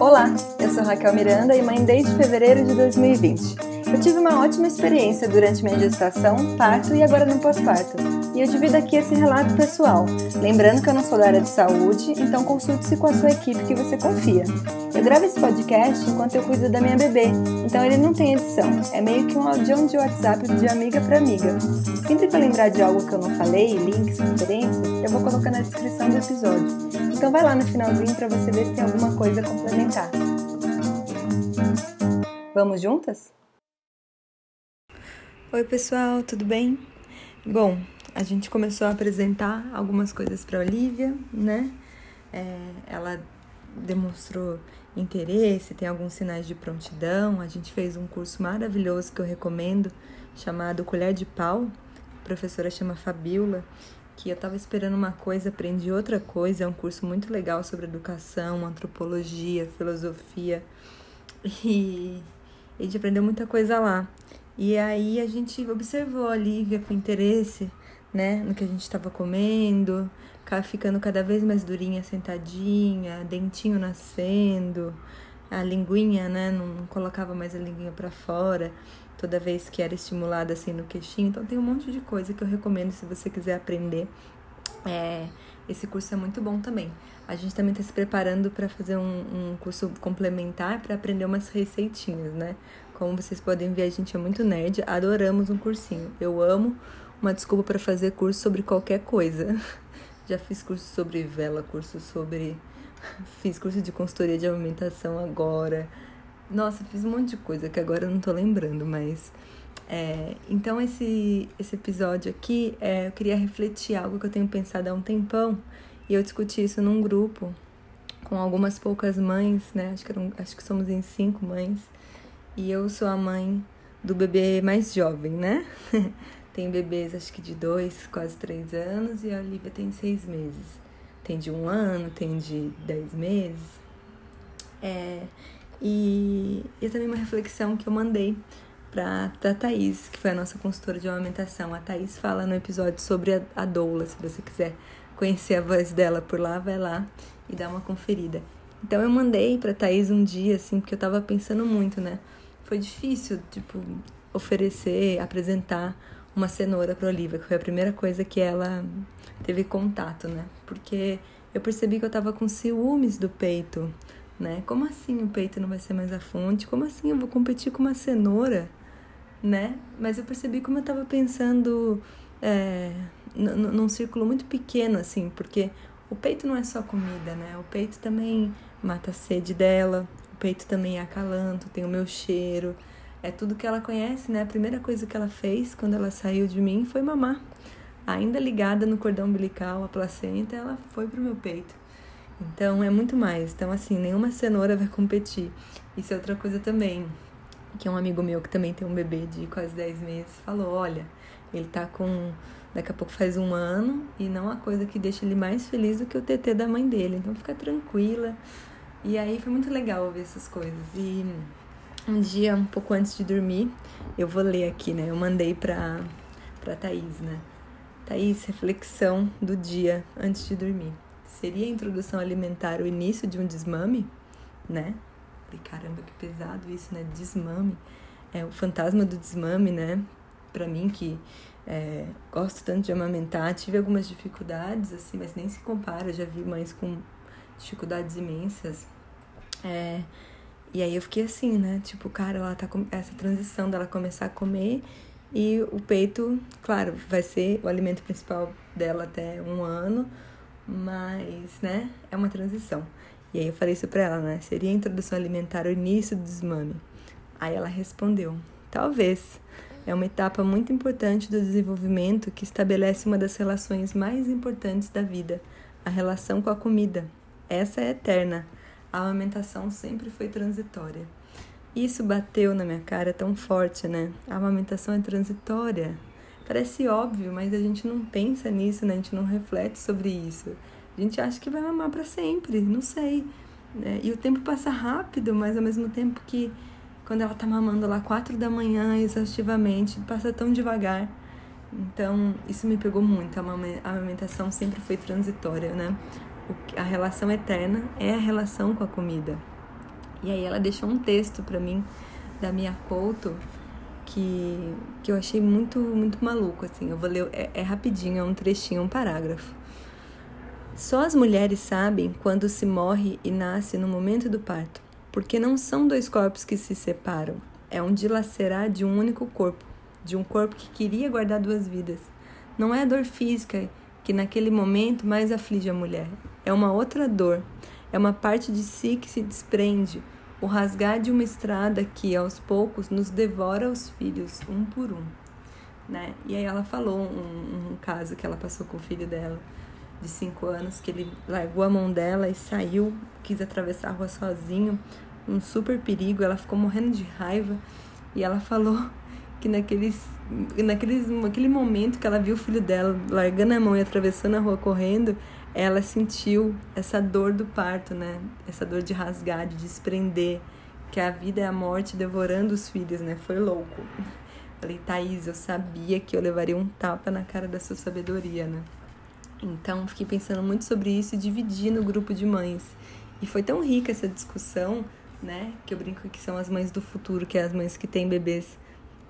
Olá, eu sou Raquel Miranda e mãe desde fevereiro de 2020. Eu tive uma ótima experiência durante minha gestação, parto e agora no pós-parto. E eu divido aqui esse relato pessoal, lembrando que eu não sou da área de saúde, então consulte-se com a sua equipe que você confia. Eu gravo esse podcast enquanto eu cuido da minha bebê, então ele não tem edição, é meio que um audião de WhatsApp de amiga para amiga. Sempre que eu lembrar de algo que eu não falei, links, referências, eu vou colocar na descrição do episódio. Então vai lá no finalzinho para você ver se tem alguma coisa a complementar. Vamos juntas? Oi, pessoal, tudo bem? Bom, a gente começou a apresentar algumas coisas para Olivia, né? É, ela demonstrou interesse, tem alguns sinais de prontidão. A gente fez um curso maravilhoso que eu recomendo, chamado Colher de Pau. A professora chama Fabiola, que eu estava esperando uma coisa, aprendi outra coisa. É um curso muito legal sobre educação, antropologia, filosofia. E a gente aprendeu muita coisa lá. E aí a gente observou a Lívia com interesse, né, no que a gente estava comendo, ficando cada vez mais durinha, sentadinha, dentinho nascendo, a linguinha, né, não colocava mais a linguinha para fora toda vez que era estimulada assim no queixinho. Então tem um monte de coisa que eu recomendo se você quiser aprender. É, esse curso é muito bom também. A gente também está se preparando para fazer um, um curso complementar para aprender umas receitinhas, né? Como vocês podem ver, a gente é muito nerd, adoramos um cursinho. Eu amo uma desculpa para fazer curso sobre qualquer coisa. Já fiz curso sobre vela, curso sobre. Fiz curso de consultoria de alimentação agora. Nossa, fiz um monte de coisa que agora eu não tô lembrando, mas. É, então, esse, esse episódio aqui, é, eu queria refletir algo que eu tenho pensado há um tempão. E eu discuti isso num grupo com algumas poucas mães, né? Acho que, eram, acho que somos em cinco mães. E eu sou a mãe do bebê mais jovem, né? tem bebês acho que de dois, quase três anos, e a Olivia tem seis meses. Tem de um ano, tem de dez meses. É, e, e também uma reflexão que eu mandei para a Thaís, que foi a nossa consultora de amamentação. A Thaís fala no episódio sobre a, a doula, se você quiser conhecer a voz dela por lá, vai lá e dá uma conferida. Então eu mandei para Thaís um dia, assim, porque eu tava pensando muito, né? foi difícil, tipo, oferecer, apresentar uma cenoura para Olivia, que foi a primeira coisa que ela teve contato, né? Porque eu percebi que eu tava com ciúmes do peito, né? Como assim o peito não vai ser mais a fonte? Como assim eu vou competir com uma cenoura, né? Mas eu percebi como eu tava pensando é, num círculo muito pequeno, assim, porque o peito não é só comida, né? O peito também mata a sede dela, peito também é acalanto, tem o meu cheiro. É tudo que ela conhece, né? A primeira coisa que ela fez quando ela saiu de mim foi mamar. Ainda ligada no cordão umbilical, a placenta, ela foi pro meu peito. Então é muito mais. Então, assim, nenhuma cenoura vai competir. Isso é outra coisa também. Que um amigo meu que também tem um bebê de quase 10 meses, falou: olha, ele tá com. Daqui a pouco faz um ano e não há coisa que deixa ele mais feliz do que o TT da mãe dele. Então fica tranquila, e aí foi muito legal ouvir essas coisas. E um dia, um pouco antes de dormir, eu vou ler aqui, né? Eu mandei pra, pra Thaís, né? Thaís, reflexão do dia antes de dormir. Seria a introdução alimentar o início de um desmame? Né? Falei, caramba, que pesado isso, né? Desmame. É o fantasma do desmame, né? Pra mim, que é, gosto tanto de amamentar, tive algumas dificuldades, assim, mas nem se compara. Já vi mães com dificuldades imensas. É, e aí eu fiquei assim, né? Tipo, cara, ela tá com essa transição dela começar a comer e o peito, claro, vai ser o alimento principal dela até um ano, mas, né, é uma transição. E aí eu falei isso pra ela, né? Seria a introdução alimentar o início do desmame. Aí ela respondeu: talvez. É uma etapa muito importante do desenvolvimento que estabelece uma das relações mais importantes da vida, a relação com a comida. Essa é eterna. A amamentação sempre foi transitória. Isso bateu na minha cara tão forte, né? A amamentação é transitória. Parece óbvio, mas a gente não pensa nisso, né? A gente não reflete sobre isso. A gente acha que vai mamar para sempre, não sei. Né? E o tempo passa rápido, mas ao mesmo tempo que quando ela tá mamando lá quatro da manhã exaustivamente, passa tão devagar. Então, isso me pegou muito. A amamentação sempre foi transitória, né? A relação eterna é a relação com a comida. E aí ela deixou um texto para mim da minha Couto que, que eu achei muito muito maluco assim. Eu vou ler é, é rapidinho, é um trechinho, um parágrafo. Só as mulheres sabem quando se morre e nasce no momento do parto, porque não são dois corpos que se separam, é um dilacerar de um único corpo, de um corpo que queria guardar duas vidas. Não é a dor física que naquele momento mais aflige a mulher, é uma outra dor, é uma parte de si que se desprende, o rasgar de uma estrada que aos poucos nos devora os filhos, um por um. Né? E aí ela falou um, um caso que ela passou com o filho dela, de cinco anos, que ele largou a mão dela e saiu, quis atravessar a rua sozinho, um super perigo, ela ficou morrendo de raiva e ela falou que naqueles, naqueles, naquele momento que ela viu o filho dela largando a mão e atravessando a rua correndo, ela sentiu essa dor do parto, né? Essa dor de rasgar, de desprender, que a vida é a morte devorando os filhos, né? Foi louco. Falei, Thaís, eu sabia que eu levaria um tapa na cara da sua sabedoria, né? Então, fiquei pensando muito sobre isso e dividi no grupo de mães. E foi tão rica essa discussão, né? Que eu brinco que são as mães do futuro, que é as mães que têm bebês.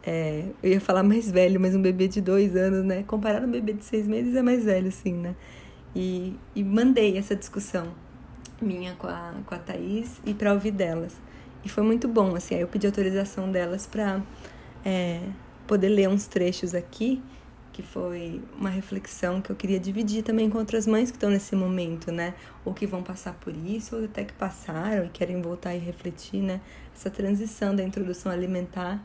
É, eu ia falar mais velho, mas um bebê de dois anos, né? Comparado a um bebê de seis meses é mais velho, sim, né? E, e mandei essa discussão minha com a, com a Thaís e para ouvir delas. E foi muito bom, assim, aí eu pedi autorização delas para é, poder ler uns trechos aqui, que foi uma reflexão que eu queria dividir também com outras mães que estão nesse momento, né? Ou que vão passar por isso, ou até que passaram e querem voltar e refletir, né? Essa transição da introdução alimentar,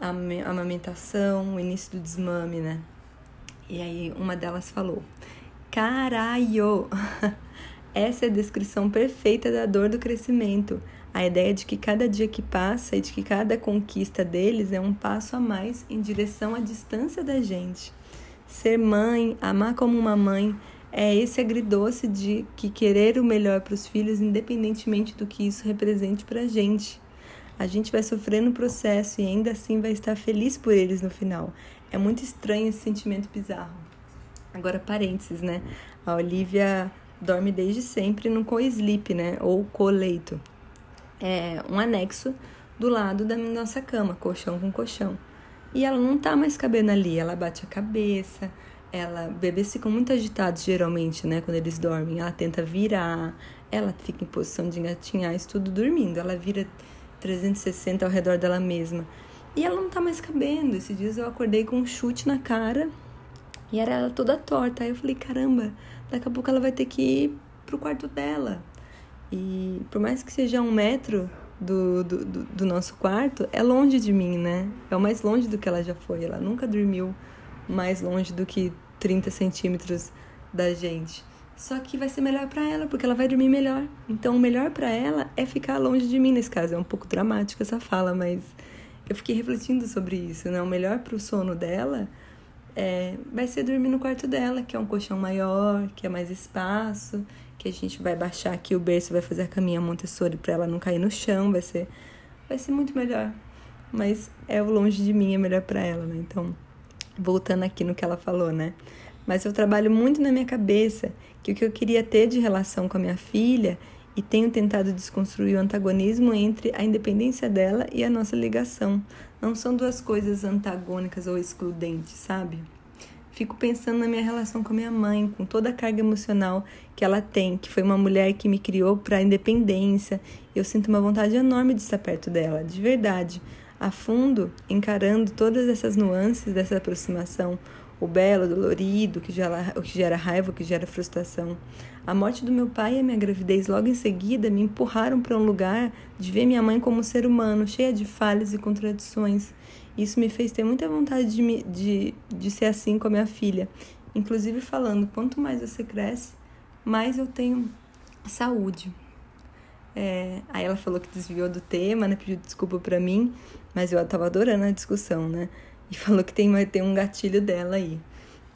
a amamentação, o início do desmame, né? E aí uma delas falou: Caralho! Essa é a descrição perfeita da dor do crescimento. A ideia de que cada dia que passa e de que cada conquista deles é um passo a mais em direção à distância da gente. Ser mãe, amar como uma mãe, é esse agridoce de que querer o melhor para os filhos, independentemente do que isso represente para a gente. A gente vai sofrer no processo e ainda assim vai estar feliz por eles no final. É muito estranho esse sentimento bizarro. Agora, parênteses, né? A Olivia dorme desde sempre no co-sleep, né? Ou co-leito. É um anexo do lado da nossa cama, colchão com colchão. E ela não tá mais cabendo ali, ela bate a cabeça, ela bebês ficam muito agitados geralmente, né, quando eles dormem. Ela tenta virar, ela fica em posição de engatinhar, isso tudo dormindo. Ela vira 360 ao redor dela mesma. E ela não tá mais cabendo. Esses dias eu acordei com um chute na cara e era ela toda torta. Aí eu falei, caramba, daqui a pouco ela vai ter que ir pro quarto dela. E por mais que seja um metro do, do, do, do nosso quarto, é longe de mim, né? É o mais longe do que ela já foi. Ela nunca dormiu mais longe do que 30 centímetros da gente. Só que vai ser melhor para ela, porque ela vai dormir melhor. Então, o melhor para ela é ficar longe de mim nesse caso. É um pouco dramático essa fala, mas eu fiquei refletindo sobre isso, né? O melhor para o sono dela é, vai ser dormir no quarto dela, que é um colchão maior, que é mais espaço, que a gente vai baixar aqui o berço, vai fazer a caminha Montessori para ela não cair no chão, vai ser vai ser muito melhor. Mas é o longe de mim, é melhor para ela, né? Então, voltando aqui no que ela falou, né? Mas eu trabalho muito na minha cabeça que o que eu queria ter de relação com a minha filha e tenho tentado desconstruir o antagonismo entre a independência dela e a nossa ligação. Não são duas coisas antagônicas ou excludentes, sabe? Fico pensando na minha relação com a minha mãe, com toda a carga emocional que ela tem, que foi uma mulher que me criou para a independência. Eu sinto uma vontade enorme de estar perto dela, de verdade, a fundo, encarando todas essas nuances dessa aproximação, o belo, o dolorido, o que gera, o que gera raiva, o que gera frustração. A morte do meu pai e a minha gravidez logo em seguida me empurraram para um lugar de ver minha mãe como um ser humano, cheia de falhas e contradições. Isso me fez ter muita vontade de, me, de, de ser assim com a minha filha. Inclusive falando, quanto mais você cresce, mais eu tenho saúde. É, aí ela falou que desviou do tema, né? Pediu desculpa para mim, mas eu tava adorando a discussão, né? E falou que tem, vai ter um gatilho dela aí.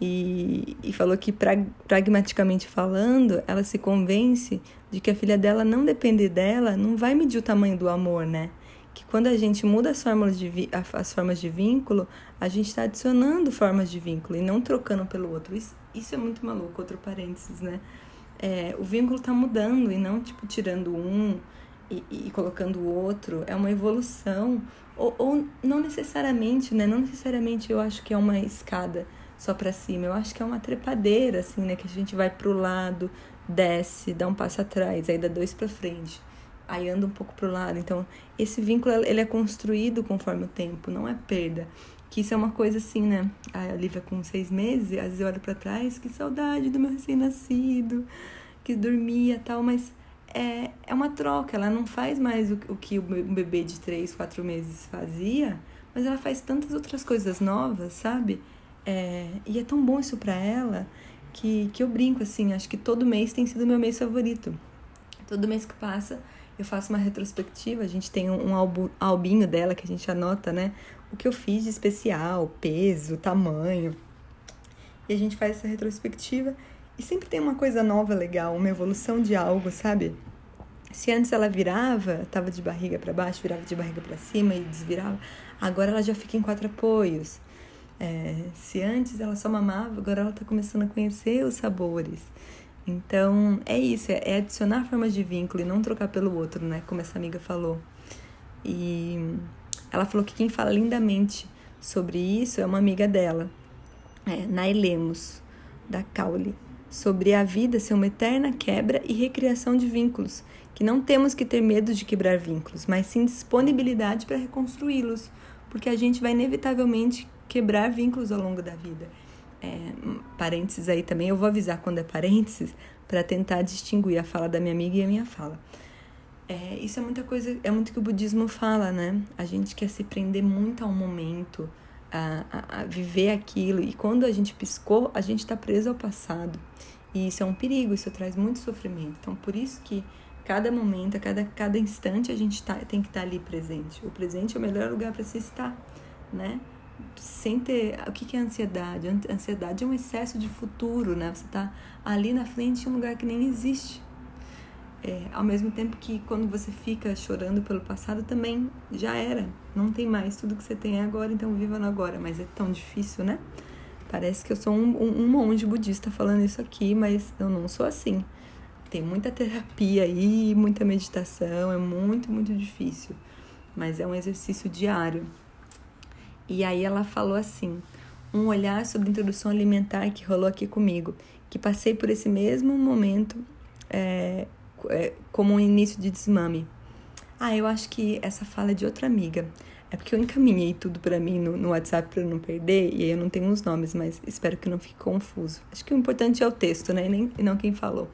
E, e falou que, pra, pragmaticamente falando, ela se convence de que a filha dela não depender dela, não vai medir o tamanho do amor, né? Que quando a gente muda as formas de, as formas de vínculo, a gente está adicionando formas de vínculo e não trocando pelo outro. Isso, isso é muito maluco, outro parênteses, né? É, o vínculo está mudando e não, tipo, tirando um e, e colocando o outro é uma evolução ou, ou não necessariamente, né? Não necessariamente eu acho que é uma escada só para cima. Eu acho que é uma trepadeira, assim, né? Que a gente vai pro lado, desce, dá um passo atrás, aí dá dois para frente, aí anda um pouco pro lado. Então, esse vínculo ele é construído conforme o tempo, não é perda. Que isso é uma coisa assim, né? A Olivia com seis meses, às vezes eu olho para trás, que saudade do meu recém-nascido, que dormia tal, mas é, é uma troca, ela não faz mais o, o que um bebê de 3, 4 meses fazia, mas ela faz tantas outras coisas novas, sabe? É, e é tão bom isso pra ela que, que eu brinco assim, acho que todo mês tem sido meu mês favorito. Todo mês que passa, eu faço uma retrospectiva, a gente tem um, álbum, albinho dela que a gente anota, né? O que eu fiz de especial, peso, tamanho. E a gente faz essa retrospectiva e sempre tem uma coisa nova legal, uma evolução de algo, sabe? Se antes ela virava, tava de barriga para baixo, virava de barriga para cima e desvirava, agora ela já fica em quatro apoios. É, se antes ela só mamava, agora ela tá começando a conhecer os sabores. Então, é isso, é, é adicionar formas de vínculo e não trocar pelo outro, né? Como essa amiga falou. E ela falou que quem fala lindamente sobre isso é uma amiga dela, é, Nailemos, da Caule sobre a vida ser uma eterna quebra e recriação de vínculos, que não temos que ter medo de quebrar vínculos, mas sim disponibilidade para reconstruí-los, porque a gente vai inevitavelmente quebrar vínculos ao longo da vida. É, parênteses aí também, eu vou avisar quando é parênteses, para tentar distinguir a fala da minha amiga e a minha fala. É, isso é muita coisa, é muito que o budismo fala, né? A gente quer se prender muito ao momento, a, a, a viver aquilo. E quando a gente piscou, a gente está preso ao passado. E isso é um perigo, isso traz muito sofrimento. Então, por isso que cada momento, cada, cada instante, a gente tá, tem que estar tá ali presente. O presente é o melhor lugar para se estar, né? Sem ter. O que é ansiedade? A ansiedade é um excesso de futuro, né? Você está ali na frente em um lugar que nem existe. É, ao mesmo tempo que quando você fica chorando pelo passado também já era, não tem mais, tudo que você tem é agora, então viva no agora, mas é tão difícil, né? Parece que eu sou um, um, um monge budista falando isso aqui, mas eu não sou assim. Tem muita terapia aí, muita meditação, é muito, muito difícil, mas é um exercício diário. E aí ela falou assim: um olhar sobre introdução alimentar que rolou aqui comigo, que passei por esse mesmo momento é, é, como um início de desmame. Ah, eu acho que essa fala é de outra amiga. É porque eu encaminhei tudo para mim no, no WhatsApp para não perder, e aí eu não tenho os nomes, mas espero que não fique confuso. Acho que o importante é o texto, né? E, nem, e não quem falou.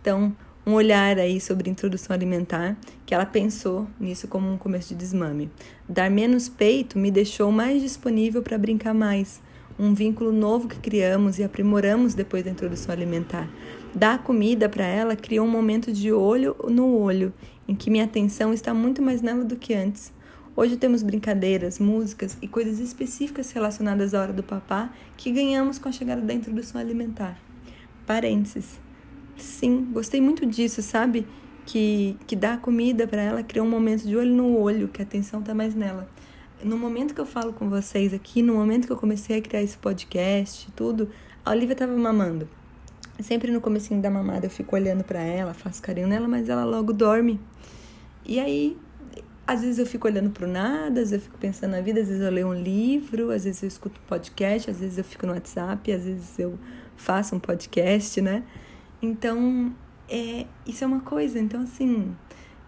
Então, um olhar aí sobre introdução alimentar, que ela pensou nisso como um começo de desmame. Dar menos peito me deixou mais disponível para brincar mais. Um vínculo novo que criamos e aprimoramos depois da introdução alimentar. Dar comida para ela criou um momento de olho no olho, em que minha atenção está muito mais nela do que antes. Hoje temos brincadeiras, músicas e coisas específicas relacionadas à hora do papá que ganhamos com a chegada da introdução alimentar. Parênteses. Sim, gostei muito disso, sabe? Que, que dar comida para ela criou um momento de olho no olho, que a atenção está mais nela. No momento que eu falo com vocês aqui, no momento que eu comecei a criar esse podcast, tudo, a Olivia estava mamando. Sempre no comecinho da mamada eu fico olhando para ela, faço carinho nela, mas ela logo dorme. E aí, às vezes eu fico olhando pro nada, às vezes eu fico pensando na vida, às vezes eu leio um livro, às vezes eu escuto um podcast, às vezes eu fico no WhatsApp, às vezes eu faço um podcast, né? Então, é, isso é uma coisa. Então, assim,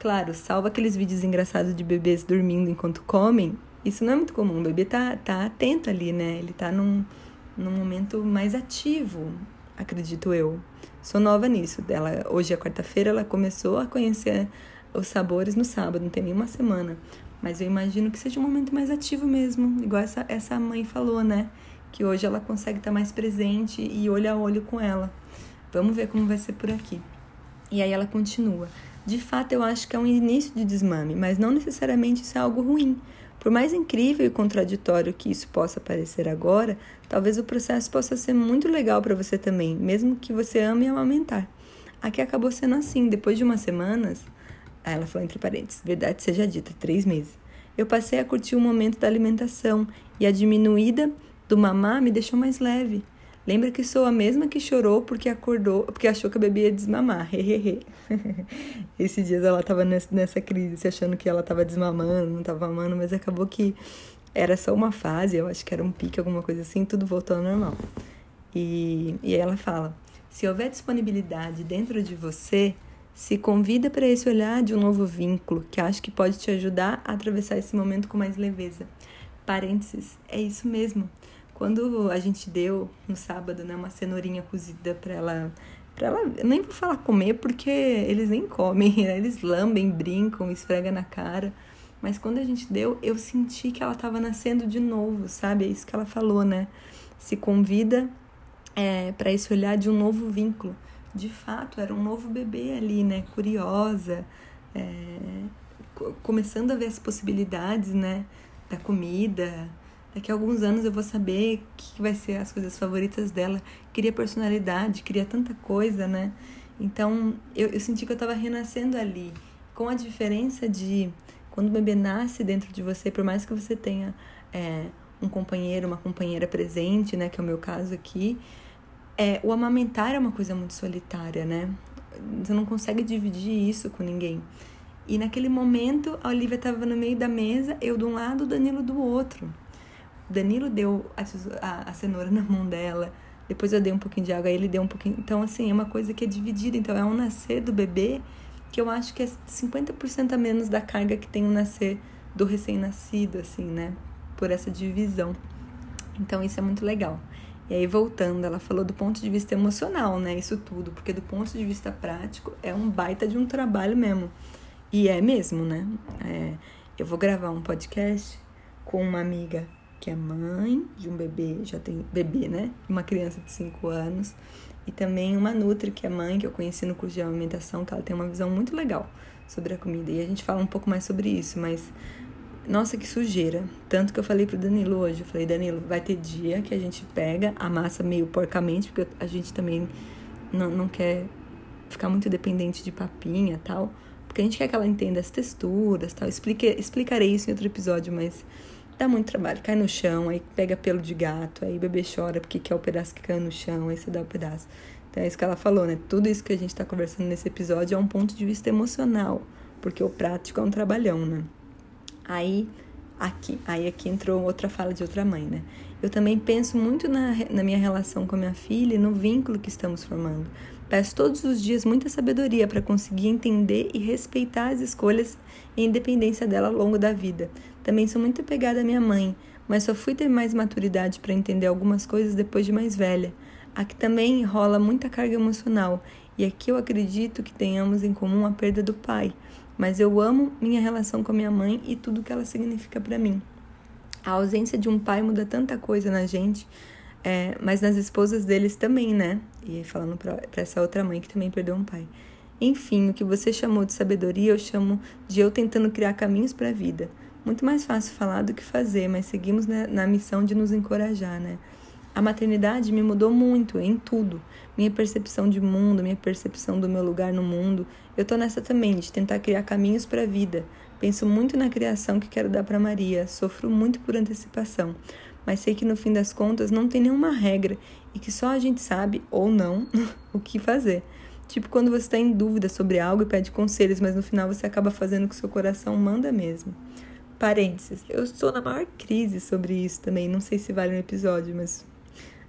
claro, salva aqueles vídeos engraçados de bebês dormindo enquanto comem. Isso não é muito comum. O bebê tá, tá atento ali, né? Ele tá num, num momento mais ativo acredito eu. Sou nova nisso. Ela, hoje é quarta-feira, ela começou a conhecer os sabores no sábado, não tem nem uma semana. Mas eu imagino que seja um momento mais ativo mesmo, igual essa, essa mãe falou, né? Que hoje ela consegue estar mais presente e olho a olho com ela. Vamos ver como vai ser por aqui. E aí ela continua. De fato, eu acho que é um início de desmame, mas não necessariamente isso é algo ruim. Por mais incrível e contraditório que isso possa parecer agora, talvez o processo possa ser muito legal para você também, mesmo que você ame amamentar. Aqui acabou sendo assim, depois de umas semanas, ela falou entre parênteses, verdade seja dita, três meses. Eu passei a curtir o momento da alimentação e a diminuída do mamar me deixou mais leve. Lembra que sou a mesma que chorou porque acordou, porque achou que a bebê ia desmamar. Esses dias ela tava nessa crise, achando que ela tava desmamando, não tava mamando, mas acabou que era só uma fase, eu acho que era um pique, alguma coisa assim, tudo voltou ao normal. E, e ela fala: se houver disponibilidade dentro de você, se convida para esse olhar de um novo vínculo que acho que pode te ajudar a atravessar esse momento com mais leveza. Parênteses, é isso mesmo. Quando a gente deu no sábado, né, uma cenourinha cozida para ela, para ela, nem vou falar comer porque eles nem comem, né? eles lambem, brincam, esfregam na cara. Mas quando a gente deu, eu senti que ela estava nascendo de novo, sabe? É isso que ela falou, né? Se convida é, para esse olhar de um novo vínculo. De fato, era um novo bebê ali, né? Curiosa, é, começando a ver as possibilidades, né? Da comida, Daqui a alguns anos eu vou saber o que vai ser as coisas favoritas dela. Queria personalidade, queria tanta coisa, né? Então eu, eu senti que eu estava renascendo ali. Com a diferença de quando o bebê nasce dentro de você, por mais que você tenha é, um companheiro, uma companheira presente, né? Que é o meu caso aqui. É, o amamentar é uma coisa muito solitária, né? Você não consegue dividir isso com ninguém. E naquele momento, a Olivia estava no meio da mesa, eu de um lado, o Danilo do outro. Danilo deu a, a, a, cenoura na mão dela, depois eu dei um pouquinho de água, aí ele deu um pouquinho. Então, assim, é uma coisa que é dividida. Então, é um nascer do bebê que eu acho que é 50% a menos da carga que tem o nascer do recém-nascido, assim, né? Por essa divisão. Então, isso é muito legal. E aí, voltando, ela falou do ponto de vista emocional, né? Isso tudo, porque do ponto de vista prático é um baita de um trabalho mesmo. E é mesmo, né? É, eu vou gravar um podcast com uma amiga que é mãe de um bebê, já tem bebê, né? Uma criança de 5 anos. E também uma Nutri, que é mãe, que eu conheci no curso de alimentação, que ela tem uma visão muito legal sobre a comida. E a gente fala um pouco mais sobre isso, mas nossa, que sujeira. Tanto que eu falei pro Danilo hoje, eu falei, Danilo, vai ter dia que a gente pega a massa meio porcamente, porque a gente também não, não quer ficar muito dependente de papinha tal, porque a gente quer que ela entenda as texturas tal. Explique, explicarei isso em outro episódio, mas dá muito trabalho. Cai no chão, aí pega pelo de gato, aí o bebê chora porque quer o pedaço que caiu no chão, aí você dá o pedaço. Então é isso que ela falou, né? Tudo isso que a gente está conversando nesse episódio é um ponto de vista emocional, porque o prático é um trabalhão, né? Aí aqui, aí aqui entrou outra fala de outra mãe, né? Eu também penso muito na, na minha relação com a minha filha e no vínculo que estamos formando. Peço todos os dias muita sabedoria para conseguir entender e respeitar as escolhas e independência dela ao longo da vida. Também sou muito apegada à minha mãe, mas só fui ter mais maturidade para entender algumas coisas depois de mais velha. Aqui também rola muita carga emocional, e aqui eu acredito que tenhamos em comum a perda do pai, mas eu amo minha relação com a minha mãe e tudo que ela significa para mim. A ausência de um pai muda tanta coisa na gente, é, mas nas esposas deles também, né? E falando para essa outra mãe que também perdeu um pai. Enfim, o que você chamou de sabedoria, eu chamo de eu tentando criar caminhos para a vida. Muito mais fácil falar do que fazer, mas seguimos na, na missão de nos encorajar, né? A maternidade me mudou muito em tudo. Minha percepção de mundo, minha percepção do meu lugar no mundo. Eu tô nessa também, de tentar criar caminhos para a vida. Penso muito na criação que quero dar para Maria. Sofro muito por antecipação mas sei que no fim das contas não tem nenhuma regra e que só a gente sabe, ou não, o que fazer. Tipo quando você está em dúvida sobre algo e pede conselhos, mas no final você acaba fazendo o que seu coração manda mesmo. Parênteses, eu estou na maior crise sobre isso também. Não sei se vale um episódio, mas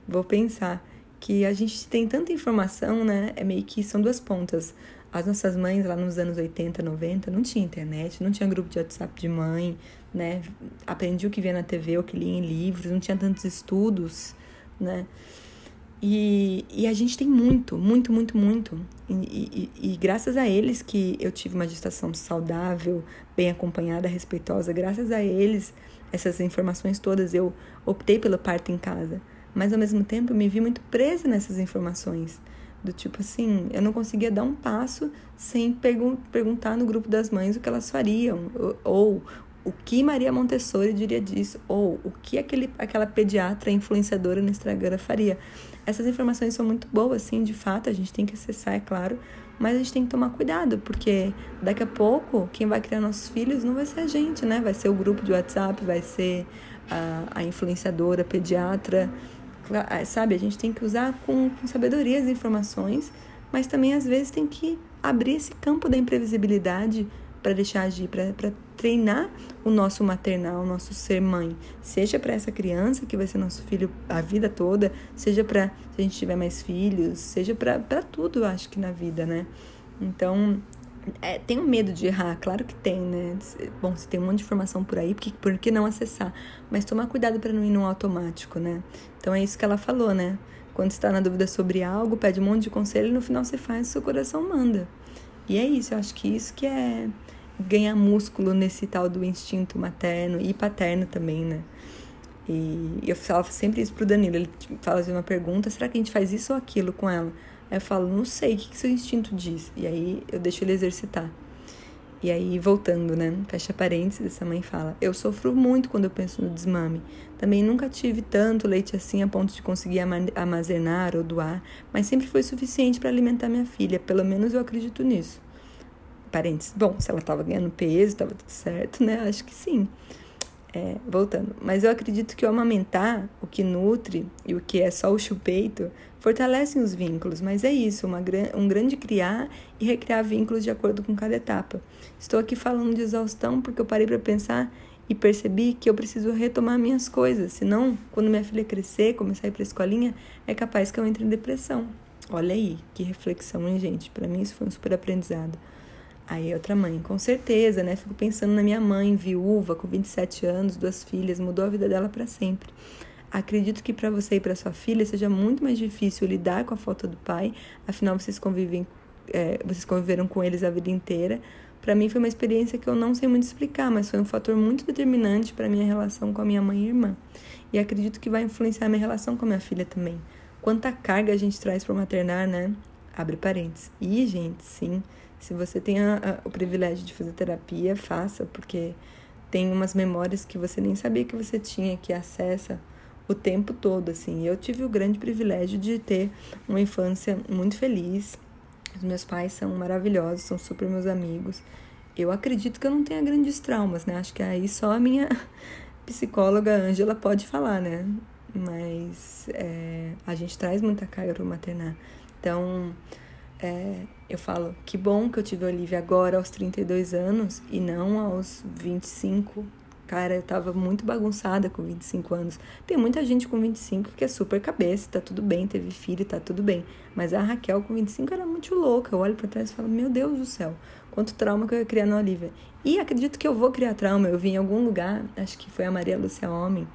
vou pensar que a gente tem tanta informação, né? É meio que são duas pontas. As nossas mães lá nos anos 80, 90 não tinha internet, não tinha grupo de WhatsApp de mãe, né? Aprendi o que via na TV, o que lia em livros, não tinha tantos estudos, né? E, e a gente tem muito, muito, muito, muito. E, e, e, graças a eles que eu tive uma gestação saudável, bem acompanhada, respeitosa, graças a eles, essas informações todas, eu optei pelo parto em casa. Mas ao mesmo tempo eu me vi muito presa nessas informações. Do tipo assim, eu não conseguia dar um passo sem pergun perguntar no grupo das mães o que elas fariam, ou, ou o que Maria Montessori diria disso, ou o que aquele, aquela pediatra influenciadora no Instagram faria. Essas informações são muito boas, sim, de fato, a gente tem que acessar, é claro, mas a gente tem que tomar cuidado, porque daqui a pouco quem vai criar nossos filhos não vai ser a gente, né? Vai ser o grupo de WhatsApp, vai ser a, a influenciadora, a pediatra. Sabe, a gente tem que usar com, com sabedoria as informações, mas também às vezes tem que abrir esse campo da imprevisibilidade para deixar agir, para treinar o nosso maternal, o nosso ser mãe, seja para essa criança que vai ser nosso filho a vida toda, seja para se a gente tiver mais filhos, seja para tudo, acho que na vida, né? Então, é, tenho medo de errar, claro que tem, né? Bom, se tem um monte de informação por aí, porque, por que não acessar? Mas tomar cuidado para não ir no automático, né? Então é isso que ela falou, né? Quando está na dúvida sobre algo, pede um monte de conselho e no final você faz, seu coração manda. E é isso, eu acho que isso que é ganhar músculo nesse tal do instinto materno e paterno também, né? E eu falava sempre isso pro Danilo, ele fazia uma pergunta, será que a gente faz isso ou aquilo com ela? Aí eu falo, não sei, o que, que seu instinto diz? E aí eu deixo ele exercitar. E aí, voltando, né? Fecha parênteses, essa mãe fala: Eu sofro muito quando eu penso no desmame. Também nunca tive tanto leite assim a ponto de conseguir armazenar ou doar, mas sempre foi suficiente para alimentar minha filha. Pelo menos eu acredito nisso. Parênteses. Bom, se ela estava ganhando peso, estava tudo certo, né? Acho que sim. É, voltando. Mas eu acredito que o amamentar, o que nutre e o que é só o chupeito, fortalecem os vínculos, mas é isso, uma, um grande criar e recriar vínculos de acordo com cada etapa. Estou aqui falando de exaustão porque eu parei para pensar e percebi que eu preciso retomar minhas coisas, senão, quando minha filha crescer, começar a ir para a escolinha, é capaz que eu entre em depressão. Olha aí, que reflexão, hein, gente? Para mim isso foi um super aprendizado. Aí outra mãe, com certeza, né? Fico pensando na minha mãe, viúva, com 27 anos, duas filhas, mudou a vida dela para sempre. Acredito que para você e para sua filha seja muito mais difícil lidar com a falta do pai, afinal vocês convivem, é, vocês conviveram com eles a vida inteira. Para mim foi uma experiência que eu não sei muito explicar, mas foi um fator muito determinante para minha relação com a minha mãe e irmã. E acredito que vai influenciar minha relação com a minha filha também. Quanta carga a gente traz para maternar, né? Abre parênteses. E, gente, sim, se você tem a, a, o privilégio de fazer terapia, faça, porque tem umas memórias que você nem sabia que você tinha, que acessa o tempo todo, assim. Eu tive o grande privilégio de ter uma infância muito feliz. Os meus pais são maravilhosos, são super meus amigos. Eu acredito que eu não tenha grandes traumas, né? Acho que aí só a minha psicóloga Ângela pode falar, né? Mas é, a gente traz muita carga para maternar. Então, é, eu falo, que bom que eu tive a Olivia agora aos 32 anos e não aos 25, Cara, eu tava muito bagunçada com 25 anos. Tem muita gente com 25 que é super cabeça, tá tudo bem, teve filho, tá tudo bem. Mas a Raquel com 25 era muito louca. Eu olho pra trás e falo, meu Deus do céu, quanto trauma que eu ia criar na Olivia. E acredito que eu vou criar trauma. Eu vi em algum lugar, acho que foi a Maria Lúcia Homem,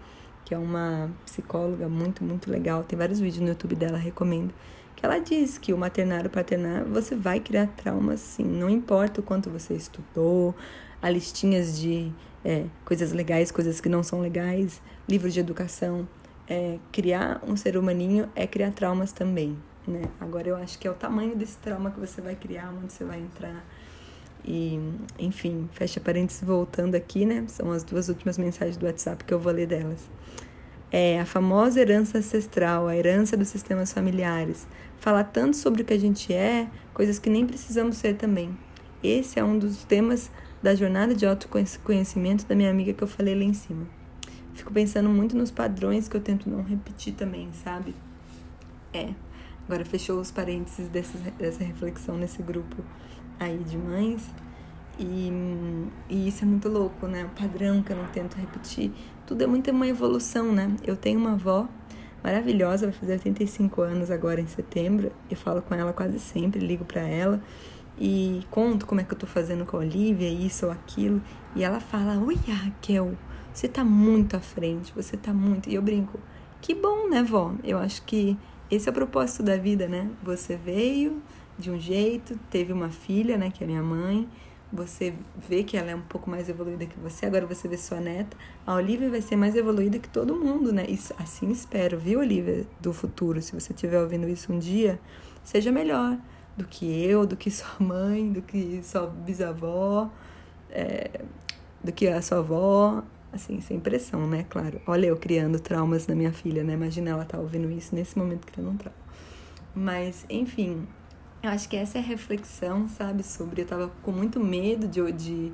que é uma psicóloga muito, muito legal. Tem vários vídeos no YouTube dela, recomendo. Que ela diz que o maternar, o paternar, você vai criar traumas sim. Não importa o quanto você estudou, a listinhas de é, coisas legais, coisas que não são legais, livros de educação. É, criar um ser humaninho é criar traumas também, né? Agora eu acho que é o tamanho desse trauma que você vai criar, onde você vai entrar. E, enfim, fecha parênteses voltando aqui, né? São as duas últimas mensagens do WhatsApp que eu vou ler delas. É a famosa herança ancestral, a herança dos sistemas familiares. Fala tanto sobre o que a gente é, coisas que nem precisamos ser também. Esse é um dos temas da jornada de autoconhecimento da minha amiga que eu falei lá em cima. Fico pensando muito nos padrões que eu tento não repetir também, sabe? É. Agora fechou os parênteses dessa, dessa reflexão nesse grupo aí de mães. E, e isso é muito louco, né? O padrão que eu não tento repetir. Tudo é muito uma evolução, né? Eu tenho uma avó maravilhosa, vai fazer 85 anos agora em setembro. Eu falo com ela quase sempre, ligo para ela e conto como é que eu tô fazendo com a Olivia, isso ou aquilo. E ela fala: Oi, Raquel, você tá muito à frente, você tá muito. E eu brinco: Que bom, né, vó? Eu acho que esse é o propósito da vida, né? Você veio de um jeito, teve uma filha, né, que é minha mãe. Você vê que ela é um pouco mais evoluída que você, agora você vê sua neta. A Olivia vai ser mais evoluída que todo mundo, né? Isso, assim espero, viu, Olivia, do futuro. Se você estiver ouvindo isso um dia, seja melhor do que eu, do que sua mãe, do que sua bisavó, é, do que a sua avó, assim, sem pressão, né? Claro. Olha eu criando traumas na minha filha, né? Imagina ela tá ouvindo isso nesse momento criando um trauma. Mas, enfim, eu acho que essa é a reflexão, sabe? Sobre. Eu tava com muito medo de, de,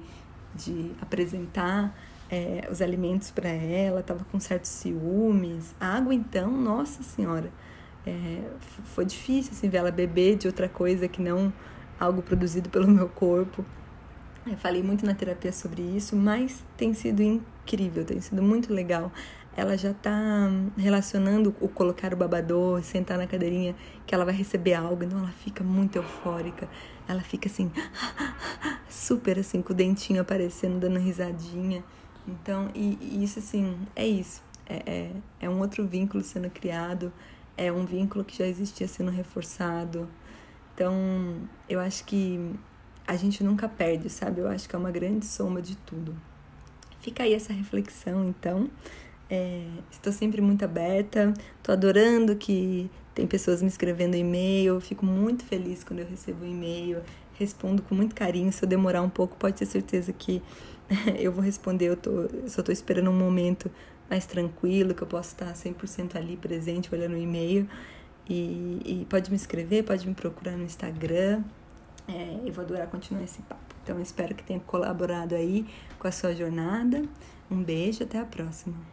de apresentar é, os alimentos para ela, estava com certos ciúmes. A água, então, nossa senhora, é, foi difícil assim, ver ela beber de outra coisa que não algo produzido pelo meu corpo. Eu falei muito na terapia sobre isso, mas tem sido incrível, tem sido muito legal. Ela já está relacionando o colocar o babador, sentar na cadeirinha, que ela vai receber algo, então ela fica muito eufórica. Ela fica assim, super assim, com o dentinho aparecendo, dando risadinha. Então, e, e isso assim, é isso. É, é, é um outro vínculo sendo criado, é um vínculo que já existia sendo reforçado. Então, eu acho que a gente nunca perde, sabe? Eu acho que é uma grande soma de tudo. Fica aí essa reflexão, então. É, estou sempre muito aberta, estou adorando que tem pessoas me escrevendo e-mail, fico muito feliz quando eu recebo um e-mail, respondo com muito carinho. Se eu demorar um pouco, pode ter certeza que eu vou responder. Eu, tô, eu só estou esperando um momento mais tranquilo, que eu posso estar 100% ali presente, olhando o e-mail. E, e, pode me escrever, pode me procurar no Instagram. É, eu vou adorar continuar esse papo. Então, espero que tenha colaborado aí com a sua jornada. Um beijo, até a próxima.